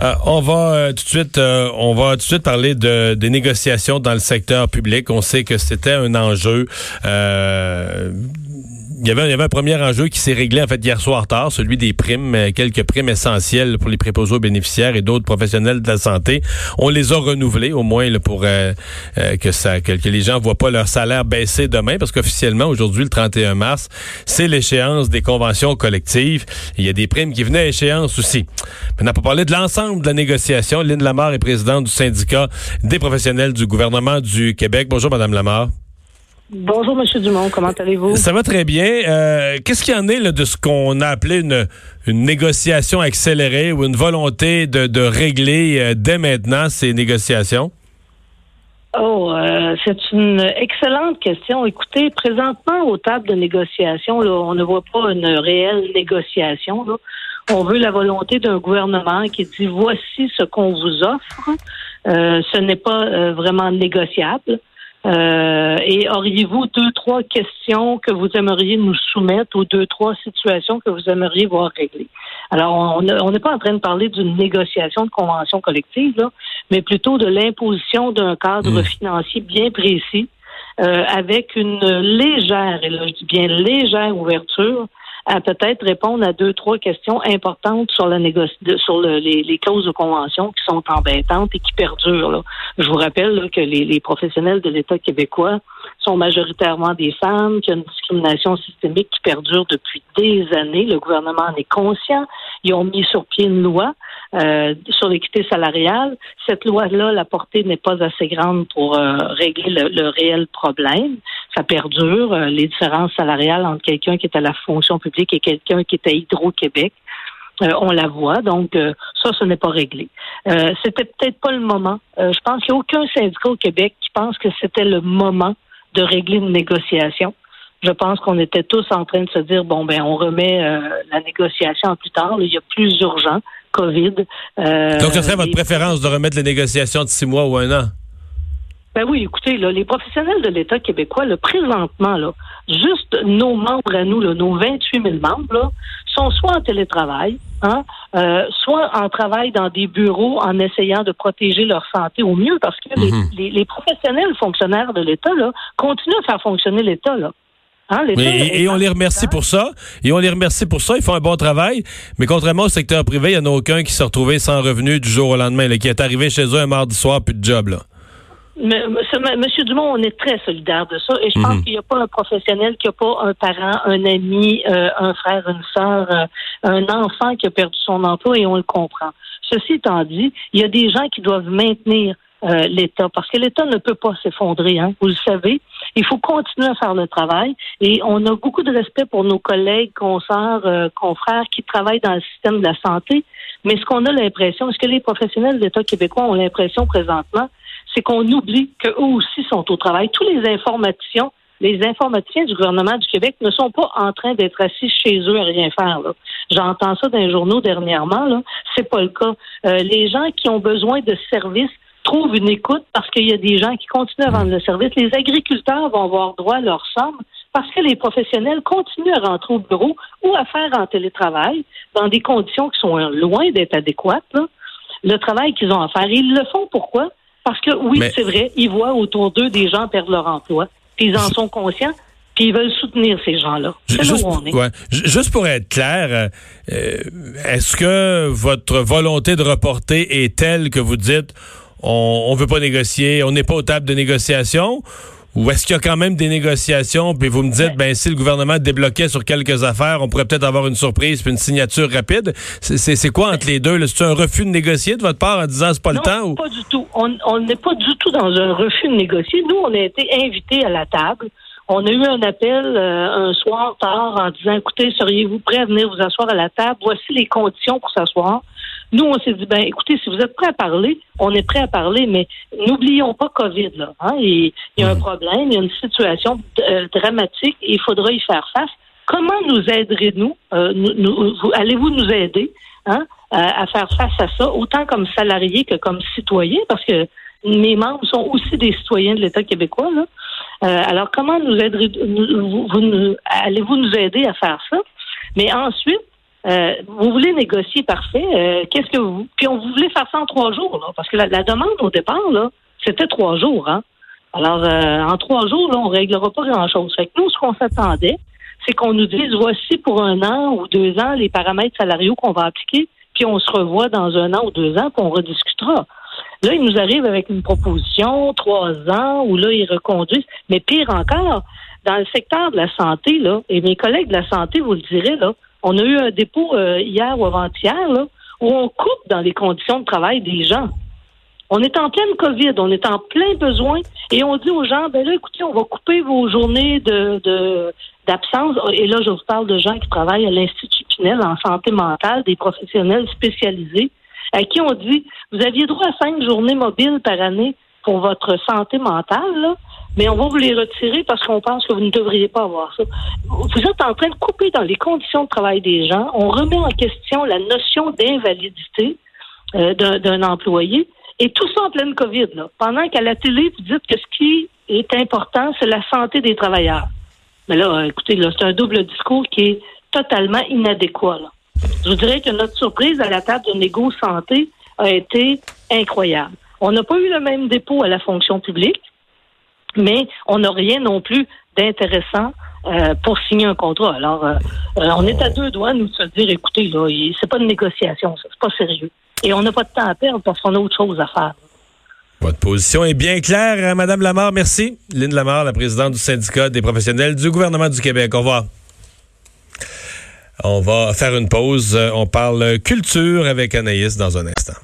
Euh, on va euh, tout de suite, euh, on va tout de suite parler de des négociations dans le secteur public. On sait que c'était un enjeu il y, avait, il y avait un premier enjeu qui s'est réglé en fait hier soir tard, celui des primes, euh, quelques primes essentielles pour les préposés aux bénéficiaires et d'autres professionnels de la santé. On les a renouvelées au moins là, pour euh, euh, que ça que, les gens voient pas leur salaire baisser demain parce qu'officiellement aujourd'hui le 31 mars, c'est l'échéance des conventions collectives. Il y a des primes qui venaient à échéance aussi. Maintenant pour parler de l'ensemble de la négociation, Lynn Lamar est présidente du syndicat des professionnels du gouvernement du Québec. Bonjour madame Lamar. Bonjour, Monsieur Dumont. Comment allez-vous? Ça va très bien. Euh, qu'est-ce qu'il y en est là, de ce qu'on a appelé une, une, négociation accélérée ou une volonté de, de régler euh, dès maintenant ces négociations? Oh, euh, c'est une excellente question. Écoutez, présentement, aux tables de négociation, là, on ne voit pas une réelle négociation. Là. On veut la volonté d'un gouvernement qui dit voici ce qu'on vous offre. ce n'est pas vraiment négociable. Euh, et auriez-vous deux, trois questions que vous aimeriez nous soumettre ou deux, trois situations que vous aimeriez voir régler? Alors, on n'est pas en train de parler d'une négociation de convention collective, là, mais plutôt de l'imposition d'un cadre mmh. financier bien précis euh, avec une légère, et là je dis bien légère ouverture à peut-être répondre à deux, trois questions importantes sur la négoci sur le, les, les, clauses de convention qui sont embêtantes et qui perdurent. Là. Je vous rappelle que les, les, professionnels de l'État québécois sont majoritairement des femmes, qu'il y a une discrimination systémique qui perdure depuis des années. Le gouvernement en est conscient. Ils ont mis sur pied une loi euh, sur l'équité salariale. Cette loi-là, la portée n'est pas assez grande pour euh, régler le, le, réel problème. Ça perdure, euh, les différences salariales entre quelqu'un qui est à la fonction publique et quelqu'un qui est à Hydro-Québec. on la voit, donc ça, ce n'est pas réglé. c'était peut-être pas le moment. je pense qu'il n'y a aucun syndicat au Québec qui pense que c'était le moment de régler une négociation. Je pense qu'on était tous en train de se dire bon ben on remet la négociation plus tard. il y a plus urgent. COVID. Euh, Donc, ce serait votre préférence de remettre les négociations de six mois ou un an? Ben oui, écoutez, là, les professionnels de l'État québécois, là, présentement, là, juste nos membres à nous, là, nos 28 000 membres, là, sont soit en télétravail, hein, euh, soit en travail dans des bureaux en essayant de protéger leur santé au mieux, parce que les, mhm. les, les, professionnels fonctionnaires de l'État là, continuent à faire fonctionner l'État. Là. Hein, et, on les remercie pour ça. Et on les remercie pour ça. Ils font un bon travail. Mais contrairement au secteur privé, il n'y en a aucun qui s'est retrouvé sans revenu du jour au lendemain, qui est arrivé chez eux un mardi soir, plus de job. Là. Monsieur Dumont, on est très solidaire de ça. Et je pense mhm. qu'il n'y a pas un professionnel qui n'a pas un parent, un ami, euh, un frère, une soeur, euh, un enfant qui a perdu son emploi et on le comprend. Ceci étant dit, il y a des gens qui doivent maintenir euh, l'État, parce que l'État ne peut pas s'effondrer, hein, vous le savez. Il faut continuer à faire le travail et on a beaucoup de respect pour nos collègues, consoeurs, euh, confrères qui travaillent dans le système de la santé. Mais ce qu'on a l'impression, ce que les professionnels de l'État québécois ont l'impression présentement, c'est qu'on oublie qu'eux aussi sont au travail. Tous les informaticiens, les informaticiens du gouvernement du Québec ne sont pas en train d'être assis chez eux à rien faire. J'entends ça dans les journaux dernièrement. Là, c'est pas le cas. Euh, les gens qui ont besoin de services trouve une écoute parce qu'il y a des gens qui continuent à vendre le service. Les agriculteurs vont avoir droit à leur somme parce que les professionnels continuent à rentrer au bureau ou à faire en télétravail dans des conditions qui sont loin d'être adéquates. Le travail qu'ils ont à faire. ils le font pourquoi? Parce que oui, c'est vrai, ils voient autour d'eux des gens perdre leur emploi. Puis ils en sont conscients. Puis ils veulent soutenir ces gens-là. C'est juste, où on est. Juste pour être clair, euh, est-ce que votre volonté de reporter est telle que vous dites on ne veut pas négocier, on n'est pas aux tables de négociation? Ou est-ce qu'il y a quand même des négociations, puis vous me dites, ben si le gouvernement débloquait sur quelques affaires, on pourrait peut-être avoir une surprise puis une signature rapide. C'est quoi entre les deux? C'est un refus de négocier de votre part en disant c'est pas le temps? Ou... pas du tout. On n'est pas du tout dans un refus de négocier. Nous, on a été invités à la table. On a eu un appel euh, un soir tard en disant, écoutez, seriez-vous prêt à venir vous asseoir à la table? Voici les conditions pour s'asseoir. Nous, on s'est dit, ben, écoutez, si vous êtes prêt à parler, on est prêt à parler, mais n'oublions pas COVID, là. Hein? Il, y a un problème, il y a une situation euh, dramatique et il faudra y faire face. Comment nous aiderez-nous? Euh, nous, allez-vous nous aider hein, à, faire face à ça, autant comme salariés que comme citoyens, parce que mes membres sont aussi des citoyens de l'État québécois. Là. Euh, alors, comment nous aiderez, allez-vous nous aider à faire ça? Mais ensuite, Euh, vous voulez négocier, parfait. Euh, qu'est-ce que vous... Puis on voulait faire ça en trois jours, là, parce que la, demande au départ, là, c'était trois jours. Hein? Alors, euh, en trois jours, là, on réglera pas grand-chose. Fait que nous, ce qu'on s'attendait, c'est qu'on nous dise, voici pour un an ou deux ans les paramètres salariaux qu'on va appliquer, puis on se revoit dans un an ou deux ans, puis on rediscutera. Là, il nous arrive avec une proposition, trois ans, où là, ils reconduisent. Mais pire encore, dans le secteur de la santé, là, et mes collègues de la santé vous le diraient, là, on a eu un dépôt euh, hier ou avant-hier, où on coupe dans les conditions de travail des gens. On est en pleine COVID, on est en plein besoin, et on dit aux gens, ben là, écoutez, on va couper vos journées de, d'absence. Et là, je vous parle de gens qui travaillent à l'Institut Pinel en santé mentale, des professionnels spécialisés, à qui on dit, vous aviez droit à cinq journées mobiles par année pour votre santé mentale, mais on va vous les retirer parce qu'on pense que vous ne devriez pas avoir ça. Vous êtes en train de couper dans les conditions de travail des gens. On remet en question la notion d'invalidité euh, d'un employé. Et tout ça en pleine COVID, là. Pendant qu'à la télé, vous dites que ce qui est important, c'est la santé des travailleurs. Mais là, euh, écoutez, là, c'est un double discours qui est totalement inadéquat. Là. Je vous dirais que notre surprise à la table de négo santé a été incroyable. On n'a pas eu le même dépôt à la fonction publique mais on n'a rien non plus d'intéressant euh, pour signer un contrat. Alors, euh, euh, on est à deux doigts, nous, de se dire, écoutez, là, c'est pas une négociation, c'est pas sérieux. Et on n'a pas de temps à perdre parce qu'on a autre chose à faire. Votre position est bien claire, Madame Lamar. Merci. Lynn Lamar, la présidente du syndicat des professionnels du gouvernement du Québec. Au revoir. On va faire une pause. On parle culture avec Anaïs dans un instant.